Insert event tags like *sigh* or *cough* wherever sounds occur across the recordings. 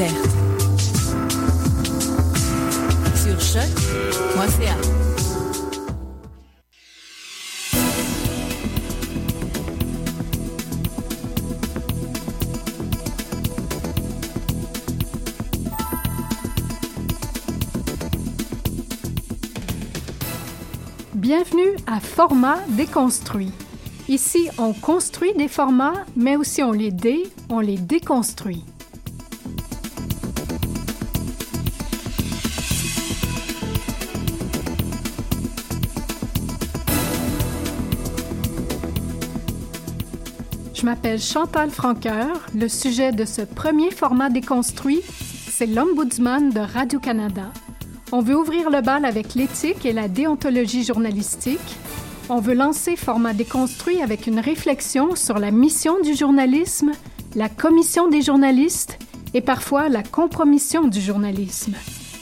Sur. Bienvenue à Format déconstruit. Ici, on construit des formats, mais aussi on les dé, on les déconstruit. Je m'appelle Chantal Franqueur. Le sujet de ce premier format déconstruit, c'est l'Ombudsman de Radio-Canada. On veut ouvrir le bal avec l'éthique et la déontologie journalistique. On veut lancer Format déconstruit avec une réflexion sur la mission du journalisme, la commission des journalistes et parfois la compromission du journalisme.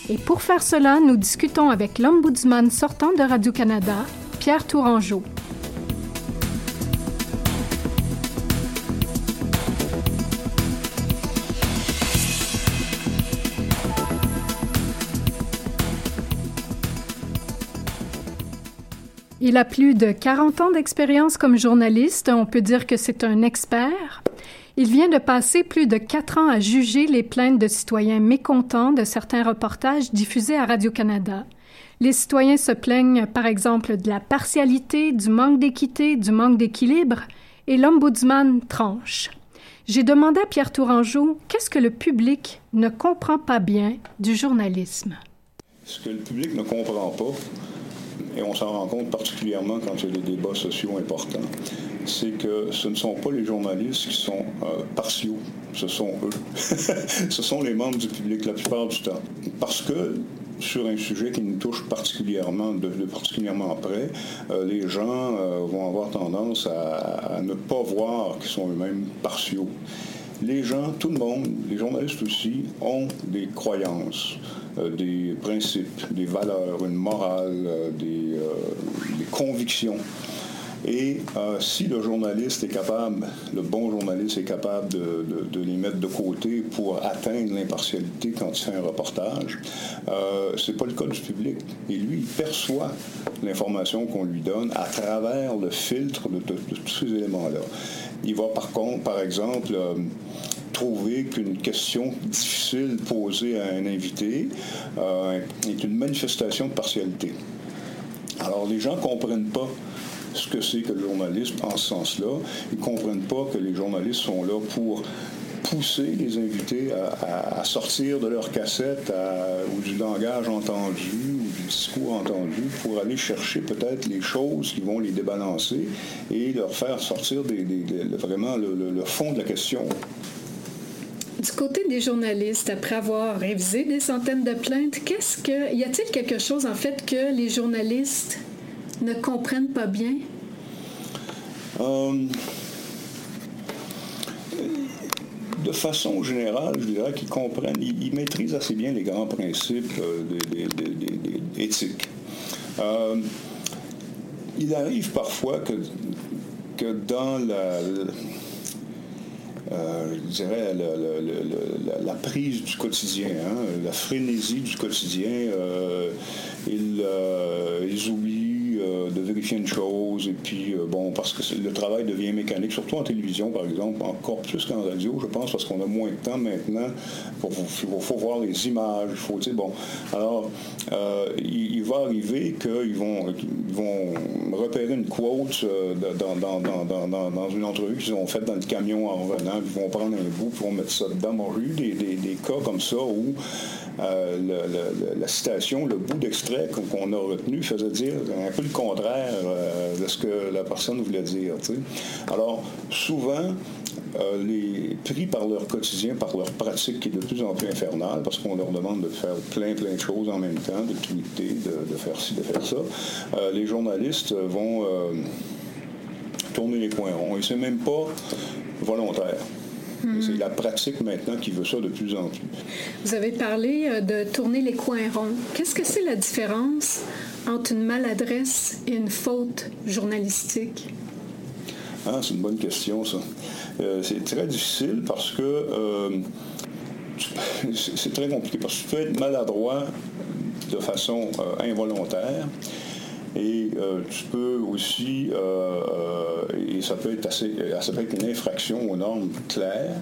Et pour faire cela, nous discutons avec l'ombudsman sortant de Radio-Canada, Pierre Tourangeau. Il a plus de 40 ans d'expérience comme journaliste. On peut dire que c'est un expert. Il vient de passer plus de quatre ans à juger les plaintes de citoyens mécontents de certains reportages diffusés à Radio-Canada. Les citoyens se plaignent, par exemple, de la partialité, du manque d'équité, du manque d'équilibre, et l'ombudsman tranche. J'ai demandé à Pierre Tourangeau qu'est-ce que le public ne comprend pas bien du journalisme? Ce que le public ne comprend pas, et on s'en rend compte particulièrement quand il y a des débats sociaux importants, c'est que ce ne sont pas les journalistes qui sont euh, partiaux, ce sont eux. *laughs* ce sont les membres du public la plupart du temps. Parce que sur un sujet qui nous touche particulièrement, de, particulièrement près, euh, les gens euh, vont avoir tendance à ne pas voir qu'ils sont eux-mêmes partiaux. Les gens, tout le monde, les journalistes aussi, ont des croyances, euh, des principes, des valeurs, une morale, euh, euh, des convictions. Et euh, si le journaliste est capable, le bon journaliste est capable de, les mettre de côté pour atteindre l'impartialité quand il fait un reportage, euh, c'est pas le cas du public. Et lui, il perçoit l'information qu'on lui donne à travers le filtre de tous ces éléments-là. Il va par contre, par exemple, euh, trouver qu'une question difficile posée à un invité euh, est une manifestation de partialité. Alors, les gens ne comprennent pas ce que c'est que le journalisme en ce sens-là. Ils ne comprennent pas que les journalistes sont là pour pousser les invités à, sortir de leur cassette ou du langage entendu du discours entendu pour aller chercher peut-être les choses qui vont les débalancer et leur faire sortir vraiment le, fond de la question. Du côté des journalistes, après avoir révisé des centaines de plaintes, qu'est-ce que y a-t-il quelque chose en fait que les journalistes ne comprennent pas bien? Euh, de façon générale, je dirais qu'ils comprennent, ils, maîtrisent assez bien les grands principes euh, éthiques. Euh, il arrive parfois que, dans la, prise du quotidien, hein, la frénésie du quotidien, ils, oublient euh, de vérifier une chose, et puis, euh, bon, parce que le travail devient mécanique, surtout en télévision, par exemple, encore plus qu'en radio, je pense, parce qu'on a moins de temps maintenant. Il faut, voir les images, il faut, bon. Alors, euh, il, va arriver qu'ils vont, vont repérer une quote dans, une entrevue qu'ils ont faite dans le camion en revenant, ils vont prendre un bout, pour mettre ça dedans. Bon, j'ai eu des, cas comme ça où la citation, le bout d'extrait qu'on a retenu faisait dire un peu le contraire euh, de ce que la personne voulait dire. Alors, souvent, euh, les, pris par leur quotidien, par leur pratique qui est de plus en plus infernale, parce qu'on leur demande de faire plein, plein de choses en même temps, de tweeter, de, faire ci, de faire ça, euh, les journalistes vont tourner les coins ronds. Et c'est même pas volontaire. Hmm. C'est la pratique maintenant qui veut ça de plus en plus. Vous avez parlé de tourner les coins ronds. Qu'est-ce que c'est la différence entre une maladresse et une faute journalistique? Ah, c'est une bonne question, ça. Euh, c'est très difficile parce que euh, *laughs* c'est très compliqué parce que tu peux être maladroit de façon euh, involontaire. Et tu peux aussi, et ça peut, être assez, ça peut être une infraction aux normes claires,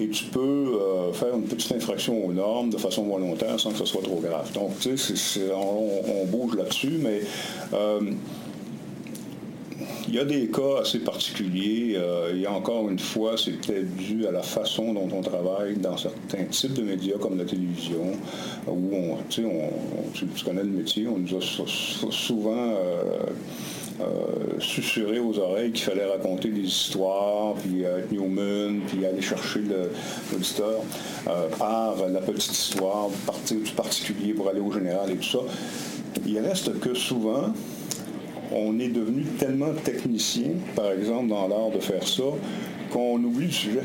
et tu peux euh, faire une petite infraction aux normes de façon volontaire sans que ce soit trop grave. Donc, tu sais, on, bouge là-dessus, mais euh, il y a des cas assez particuliers. Euh, a encore une fois, c'est peut-être dû à la façon dont on travaille dans certains types de médias comme la télévision, où on, tu, tu connais le métier, on nous a souvent euh, susurrer aux oreilles qu'il fallait raconter des histoires, puis être Newman, puis aller chercher l'auditeur euh, par la petite histoire, partir du particulier pour aller au général et tout ça. Il reste que souvent, on est devenu tellement technicien, par exemple, dans l'art de faire ça, qu'on oublie le sujet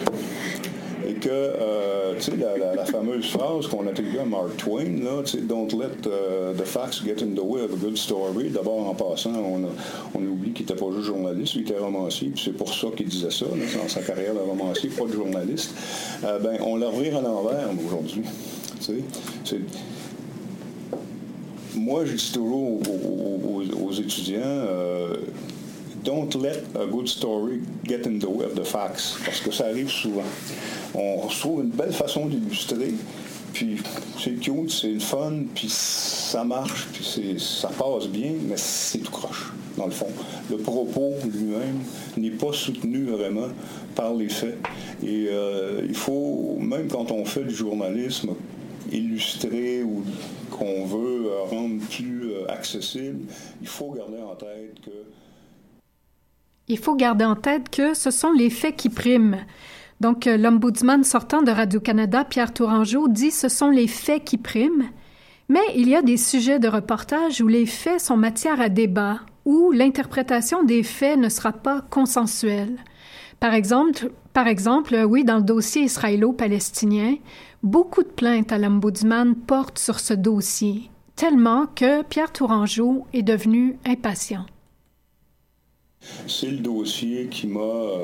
et que, euh, tu sais, la, fameuse phrase qu'on attribue à Mark Twain, tu sais, Don't let uh, the facts get in the way of a good story. D'abord, en passant, on, on oublie qu'il n'était pas juste journaliste, il était romancier, puis c'est pour ça qu'il disait ça, dans sa carrière de romancier, pas de journaliste. Euh, ben, on la revire à l'envers aujourd'hui. Moi, je dis toujours aux, étudiants, euh, don't let a good story get in the way of the facts, parce que ça arrive souvent on trouve une belle façon d'illustrer. Puis c'est cute, c'est le fun, puis ça marche, puis ça passe bien, mais c'est tout croche, dans le fond. Le propos lui-même n'est pas soutenu vraiment par les faits. Et euh, il faut, même quand on fait du journalisme illustré ou qu'on veut rendre plus euh, accessible, il faut garder en tête que... Il faut garder en tête que ce sont les faits qui priment. Donc, euh, l'ombudsman sortant de Radio-Canada, Pierre Tourangeau, dit ce sont les faits qui priment, mais il y a des sujets de reportage où les faits sont matière à débat, où l'interprétation des faits ne sera pas consensuelle. Par exemple, par exemple, oui, dans le dossier israélo-palestinien, beaucoup de plaintes à l'ombudsman portent sur ce dossier, tellement que Pierre Tourangeau est devenu impatient. C'est le dossier qui m'a euh,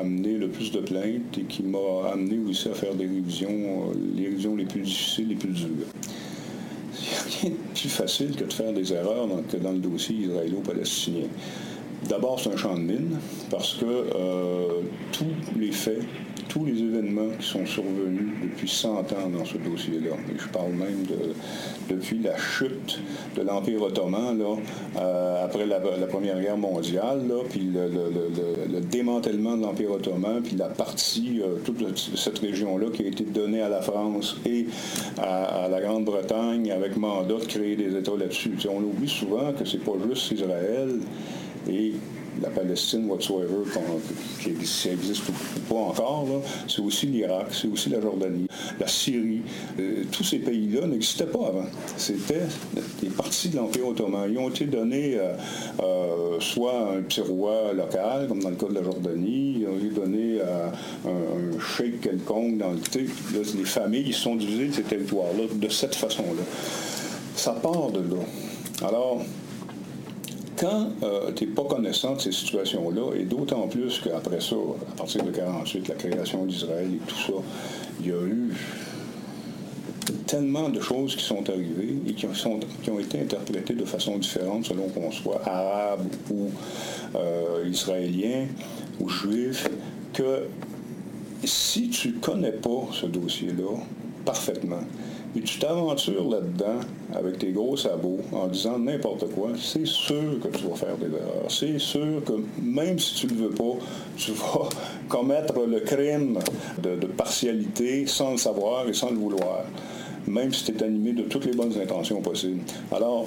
amené le plus de plaintes et qui m'a amené aussi à faire des révisions, euh, les révisions les plus difficiles, les plus dures. *laughs* Il n'y a rien de plus facile que de faire des erreurs que dans le dossier israélo-palestinien. D'abord, c'est un champ de mine parce que tous les faits tous les événements qui sont survenus depuis 100 ans dans ce dossier-là. Et je parle même de, depuis la chute de l'Empire ottoman, là, euh, après la, Première Guerre mondiale, là, puis le, démantèlement de l'Empire ottoman, puis la partie, euh, toute cette région-là qui a été donnée à la France et à, la Grande-Bretagne avec mandat de créer des États là-dessus. on oublie souvent que c'est pas juste Israël et la Palestine whatsoever, qui existe ou pas encore, c'est aussi l'Irak, c'est aussi la Jordanie, la Syrie. Euh, tous ces pays-là n'existaient pas avant. C'était des parties de l'Empire ottoman. Ils ont été donnés euh, euh, soit à un petit roi local, comme dans le cas de la Jordanie, ils ont été donnés à un, cheikh quelconque dans le Les familles sont divisées de ces territoires-là de cette façon-là. Ça part de là. Alors, quand euh, tu n'es pas connaissant de ces situations-là, et d'autant plus qu'après ça, à partir de 1948, la création d'Israël et tout ça, il y a eu tellement de choses qui sont arrivées et qui, ont été interprétées de façon différente selon qu'on soit arabe ou euh, israélien ou juif, que si tu ne connais pas ce dossier-là parfaitement, et tu t'aventures là-dedans avec tes gros sabots en disant n'importe quoi, c'est sûr que tu vas faire des erreurs. C'est sûr que même si tu ne le veux pas, tu *laughs* vas commettre le crime de, de partialité sans le savoir et sans le vouloir, même si tu es animé de toutes les bonnes intentions possibles. Alors,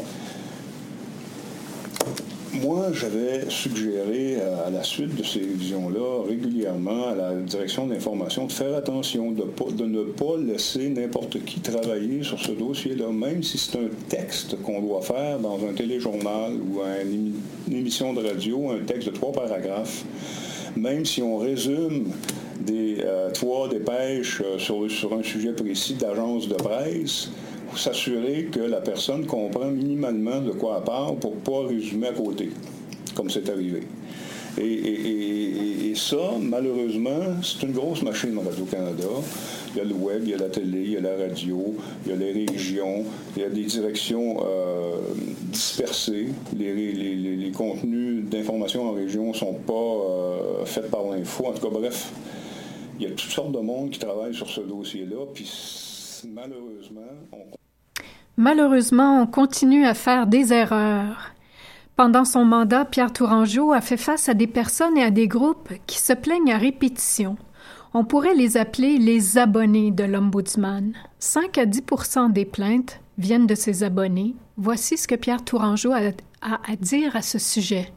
moi, j'avais suggéré à la suite de ces révisions-là, régulièrement à la direction de l'information, de faire attention, de, ne pas laisser n'importe qui travailler sur ce dossier-là, même si c'est un texte qu'on doit faire dans un téléjournal ou une émission de radio, un texte de trois paragraphes, même si on résume des euh, trois dépêches euh, sur un sujet précis d'agence de presse, s'assurer que la personne comprend minimalement de quoi elle parle pour ne pas résumer à côté, comme c'est arrivé. Et, ça, malheureusement, c'est une grosse machine Radio-Canada. Il y a le web, il y a la télé, il y a la radio, il y a les régions, il y a des directions euh, dispersées. Les, contenus d'information en région ne sont pas euh, faits par l'info. En tout cas, bref, il y a toutes sortes de monde qui travaillent sur ce dossier-là. Puis malheureusement, on Malheureusement, on continue à faire des erreurs. Pendant son mandat, Pierre Tourangeau a fait face à des personnes et à des groupes qui se plaignent à répétition. On pourrait les appeler les abonnés de l'Ombudsman. 5 à 10% des plaintes viennent de ces abonnés. Voici ce que Pierre Tourangeau a, à dire à ce sujet.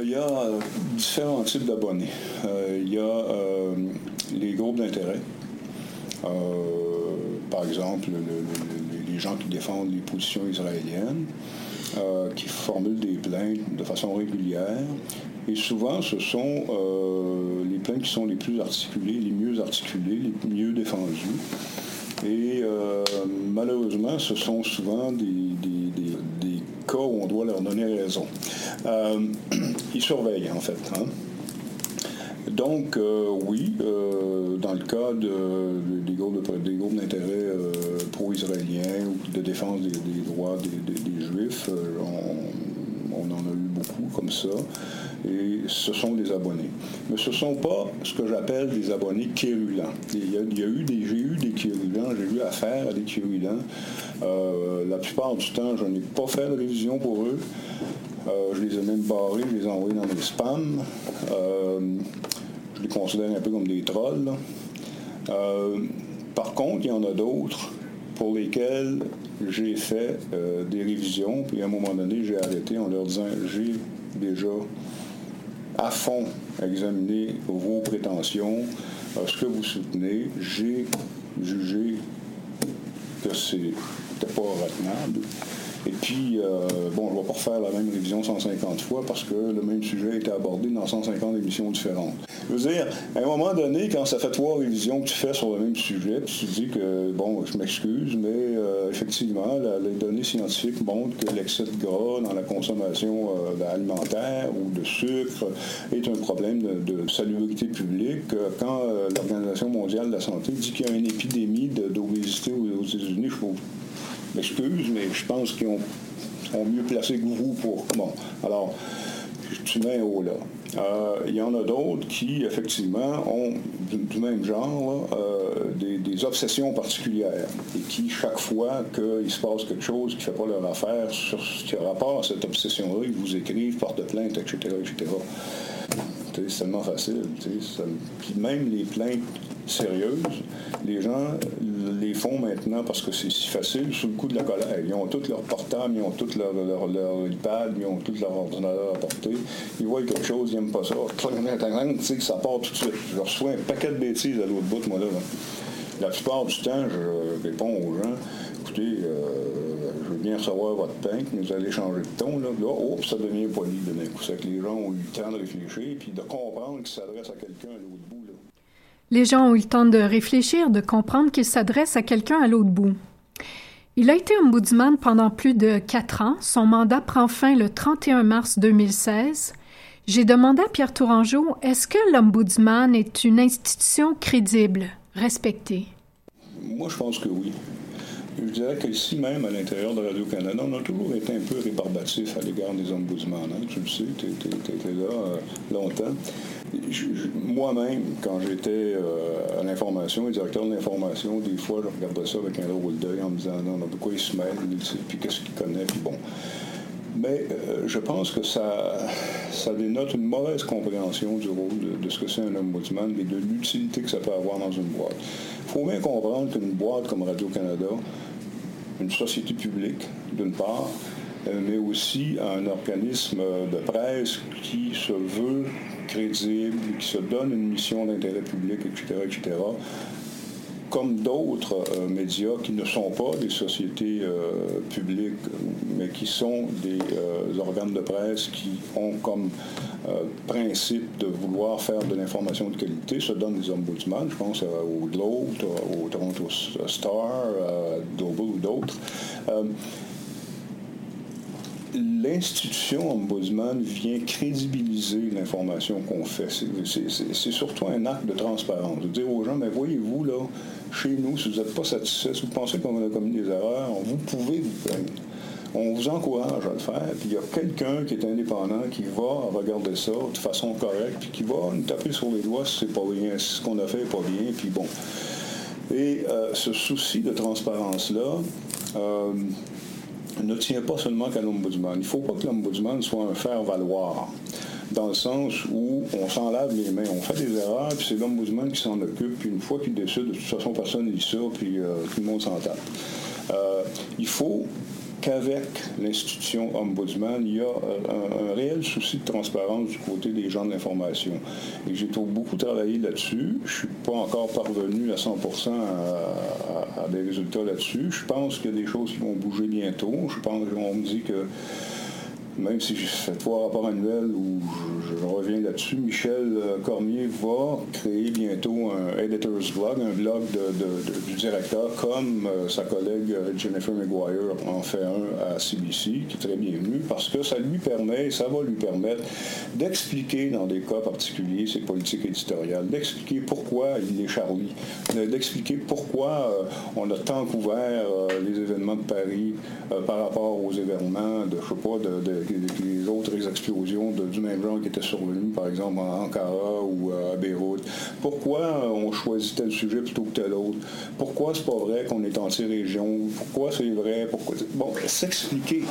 Il y a euh, différents types d'abonnés. Euh, il y a euh, les groupes d'intérêt. par exemple, le gens qui défendent les positions israéliennes, euh, qui formulent des plaintes de façon régulière. Et souvent, ce sont euh, les plaintes qui sont les plus articulées, les mieux articulées, les mieux défendues. Et euh, malheureusement, ce sont souvent des, cas où on doit leur donner raison. *clears throat* ils surveillent, en fait. Hein. Donc, oui, dans le cas des groupes d'intérêt pro-israéliens ou de défense des, droits des, Juifs. Euh, on, en a eu beaucoup comme ça. Et ce sont des abonnés. Mais ce ne sont pas ce que j'appelle des abonnés quérulents. Il y a, eu des, j'ai eu des quérulents, j'ai eu affaire à des quérulents. Euh, la plupart du temps, je n'ai pas fait de révision pour eux. Euh, je les ai même barrés, je les ai envoyés dans les spams. je les considère un peu comme des trolls. par contre, il y en a d'autres pour lesquels j'ai fait euh, des révisions, puis à un moment donné, j'ai arrêté en leur disant j'ai déjà à fond examiné vos prétentions, euh, ce que vous soutenez, j'ai jugé que c'était pas retenable. Et puis, euh, bon, je ne vais pas refaire la même révision 150 fois parce que le même sujet a été abordé dans 150 émissions différentes. Je veux dire, à un moment donné, quand ça fait trois révisions que tu fais sur le même sujet, tu te dis que, bon, je m'excuse, mais euh, effectivement, les données scientifiques montrent que l'excès de gras dans la consommation euh, alimentaire ou de sucre est un problème de, salubrité publique. Quand l'Organisation mondiale de la santé dit qu'il y a une épidémie d'obésité aux, États-Unis, je m'excuse, mais je pense qu'ils sont mieux placés que vous pour. Bon, alors, tu mets haut là. Euh, il y en a d'autres qui, effectivement, ont du, même genre des, des, obsessions particulières et qui, chaque fois qu'il se passe quelque chose qui ne fait pas leur affaire sur ce qui a rapport à cette obsession-là, ils vous écrivent, portent plainte, etc., etc. C'est tellement facile. Puis même les plaintes sérieuses, les gens les font maintenant parce que c'est si facile sous le coup de la colère. Ils ont tous leur portable, ils ont tout leur, leur, iPad, ils ont tout leur ordinateur à porter. Ils voient quelque chose, ils n'aiment pas ça. Ça part tout de suite. Je reçois un paquet de bêtises à l'autre bout, moi là. La plupart du temps, je réponds aux gens, écoutez, euh, je veux bien recevoir votre pain, mais vous allez changer de ton. Là, là oh, ça devient poli d'un coup. C'est que les gens ont eu le temps de réfléchir puis de comprendre qu'ils s'adressent à quelqu'un à l'autre bout. Les gens ont eu le temps de réfléchir, de comprendre qu'ils s'adressent à quelqu'un à l'autre bout. Il a été ombudsman pendant plus de quatre ans. Son mandat prend fin le 31 mars 2016. J'ai demandé à Pierre Tourangeau est-ce que l'ombudsman est une institution crédible, respectée? Moi, je pense que oui. Je dirais qu'ici même, à l'intérieur de Radio-Canada, on a toujours été un peu rébarbatif à l'égard des ombudsman. Hein? Tu le sais, tu étais là euh, longtemps. Moi-même, quand j'étais euh, à l'information, directeur de l'information, des fois, je regardais ça avec un drôle d'œil en me disant non, non, pourquoi il se mêle, puis qu'est-ce qu'il connaît, puis bon. Mais euh, je pense que ça, ça dénote une mauvaise compréhension du rôle de, ce que c'est un ombudsman et de l'utilité que ça peut avoir dans une boîte. Il faut bien comprendre qu'une boîte comme Radio-Canada, une société publique, d'une part, euh, mais aussi un organisme de presse qui se veut crédible, qui se donne une mission d'intérêt public, etc., etc., comme d'autres euh, médias qui ne sont pas des sociétés euh, publiques, mais qui sont des organes de presse qui ont comme principe de vouloir faire de l'information de qualité, se donnent des ombudsman, je pense au Globe, au Toronto Star, Global ou d'autres l'institution ombudsman vient crédibiliser l'information qu'on fait. C'est surtout un acte de transparence. De dire aux gens, mais voyez-vous, là, chez nous, si vous n'êtes pas satisfait, si vous pensez qu'on a commis des erreurs, vous pouvez vous plaindre. On vous encourage à le faire, puis il y a quelqu'un qui est indépendant qui va regarder ça de façon correcte, puis qui va nous taper sur les doigts si pas bien, si ce qu'on a fait n'est pas bien, puis bon. Et euh, ce souci de transparence-là, euh, ne tient pas seulement qu'à l'ombudsman. Il ne faut pas que l'ombudsman soit un faire-valoir, dans le sens où on s'en lave les mains, on fait des erreurs, puis c'est l'ombudsman qui s'en occupe, puis une fois qu'il décide, de toute façon, personne ne lit ça, puis euh, tout le monde s'en tape. Euh, il faut qu'avec l'institution Ombudsman, il y a euh, un, réel souci de transparence du côté des gens de l'information. Et j'ai beaucoup travaillé là-dessus. Je ne suis pas encore parvenu à 100% à, des résultats là-dessus. Je pense qu'il y a des choses qui vont bouger bientôt. Je pense qu'on me dit que même si j'ai fait trois rapports annuels où je, reviens là-dessus, Michel euh, Cormier va créer bientôt un editor's blog, un blog du directeur, comme euh, sa collègue euh, Jennifer McGuire en fait un à CBC, qui est très bienvenu, parce que ça lui permet, ça va lui permettre d'expliquer dans des cas particuliers ses politiques éditoriales, d'expliquer pourquoi il est Charlie, d'expliquer pourquoi on a tant couvert les événements de Paris par rapport aux événements de, je sais pas, de les autres explosions du même genre qui étaient survenues, par exemple à Ankara ou à Beyrouth. Pourquoi on choisit tel sujet plutôt que tel autre? Pourquoi c'est pas vrai qu'on est anti-région? Pourquoi c'est vrai? Bon, s'expliquer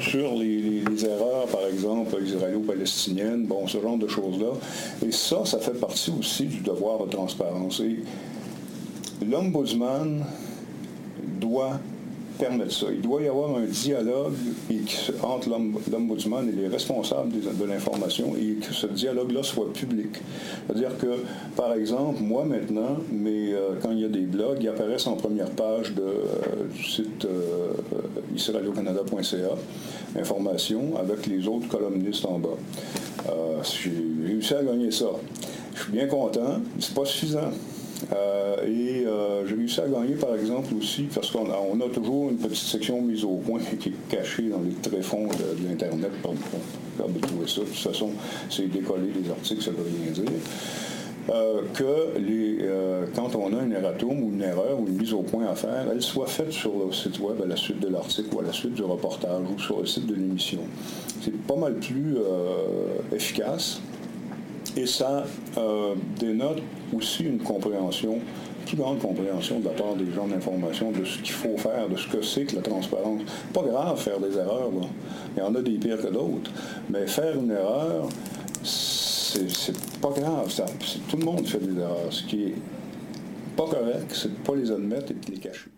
sur les, erreurs, par exemple, israélo-palestiniennes, bon, ce genre de choses-là. Et ça, ça fait partie aussi du devoir de transparence. Et l'ombudsman doit Il doit y avoir un dialogue entre l'ombudsman et les responsables de l'information et que ce dialogue-là soit public. C'est-à-dire que, par exemple, moi maintenant, mais euh, quand il y a des blogs, ils apparaissent en première page euh, du site euh, israeliocanada.ca, information, avec les autres columnistes en bas. J'ai réussi à gagner ça. Je suis bien content, mais c'est pas suffisant. Euh, et euh, j'ai réussi à gagner, par exemple, aussi, parce qu'on a, toujours une petite section mise au point *laughs* qui est cachée dans les tréfonds de, de l'Internet. Pardon, de trouver ça. De toute façon, c'est décoller des articles, ça ne veut rien dire. euh, que les, quand on a une erratum ou une erreur ou une mise au point à faire, elle soit faite sur le site web à la suite de l'article ou à la suite du reportage ou sur le site de l'émission. C'est pas mal plus efficace et ça dénote aussi une compréhension plus grande compréhension de la part des gens d'information de ce qu'il faut faire, de ce que c'est que la transparence. Pas grave faire des erreurs, il y en a des pires que d'autres, mais faire une erreur, c'est pas grave. Tout le monde fait des erreurs. Ce qui est pas correct, c'est de pas les admettre et de les cacher.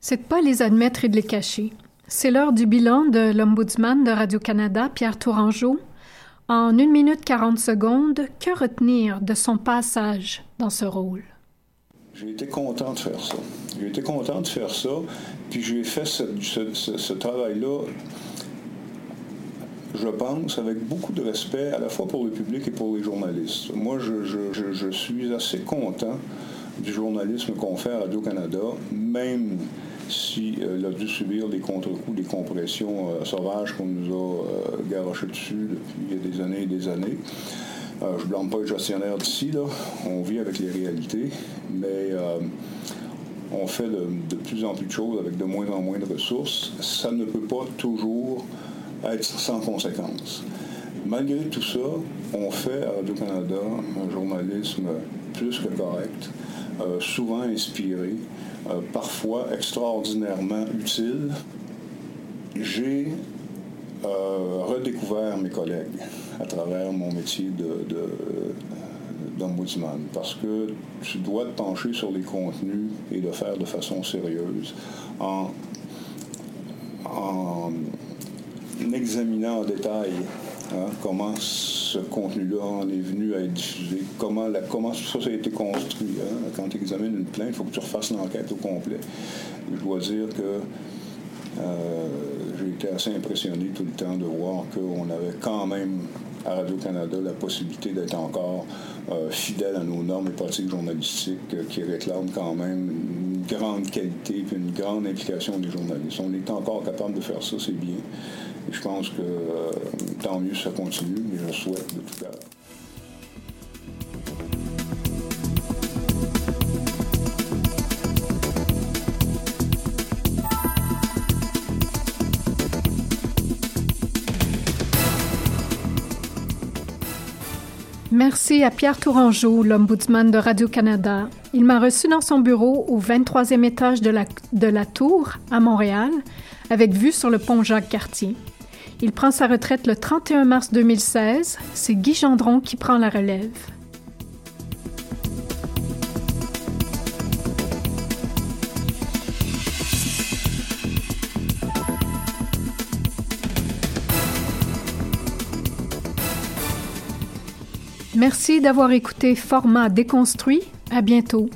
C'est de pas les admettre et de les cacher. C'est l'heure du bilan de l'Ombudsman de Radio-Canada, Pierre Tourangeau. En 1 minute 40 secondes, que retenir de son passage dans ce rôle? J'ai été content de faire ça. J'ai été content de faire ça, puis j'ai fait ce, travail-là, je pense, avec beaucoup de respect, à la fois pour le public et pour les journalistes. Moi, je, suis assez content du journalisme qu'on fait à Radio-Canada, même s'il a dû subir des contre-coups, des compressions euh, sauvages qu'on nous a euh, garochés dessus depuis des années et des années. Euh, je ne blâme pas le gestionnaire d'ici. On vit avec les réalités, mais on fait de, plus en plus de choses avec de moins en moins de ressources. Ça ne peut pas toujours être sans conséquences. Malgré tout ça, on fait à Radio-Canada un journalisme plus que correct, euh, souvent inspiré, parfois extraordinairement utile. J'ai redécouvert mes collègues à travers mon métier d'ombudsman, parce que tu dois te pencher sur les contenus et le faire de façon sérieuse en examinant en détail hein, comment ce contenu-là en est venu à être diffusé, comment, la, comment ça, a été construit. Hein. Quand tu examines une plainte, il faut que tu refasses l'enquête au complet. Je dois dire que euh, j'ai été assez impressionné tout le temps de voir qu'on avait quand même à Radio-Canada la possibilité d'être encore euh, fidèle à nos normes et pratiques journalistiques euh, qui réclament quand même une grande qualité et une grande implication des journalistes. On est encore capable de faire ça, c'est bien. Je pense que tant mieux ça continue, mais je souhaite de tout cœur. Merci à Pierre Tourangeau, l'ombudsman de Radio-Canada. Il m'a reçu dans son bureau au 23e étage de la, de la Tour, à Montréal, avec vue sur le pont Jacques-Cartier. Il prend sa retraite le 31 mars 2016. C'est Guy Gendron qui prend la relève. Merci d'avoir écouté Format déconstruit. À bientôt.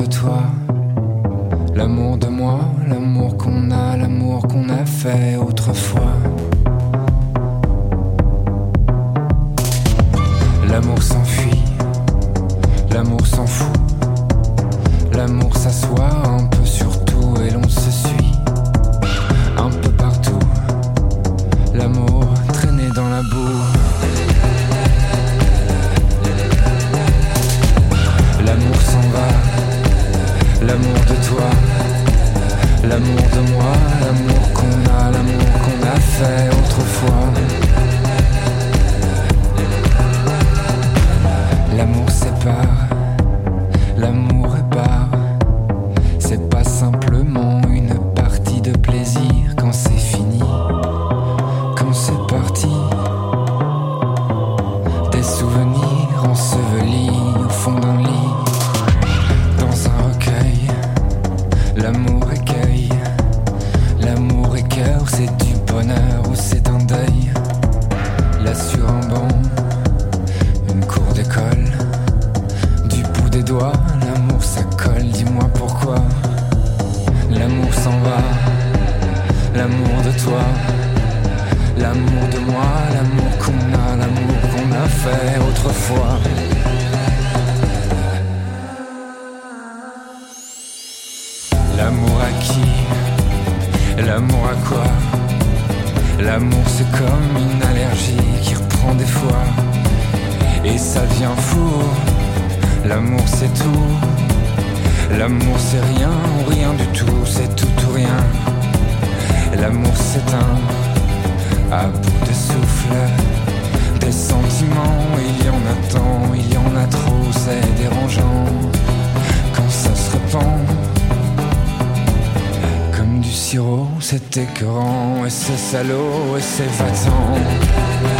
C'est pas simplement une partie de plaisir quand c'est fini. C'est écœurant et c'est salaud et c'est va-t'en.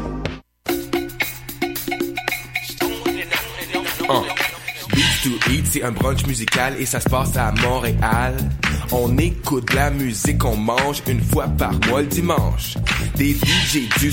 C'est un brunch musical et ça se passe à Montréal. On écoute la musique, on mange une fois par mois le dimanche. Des DJ du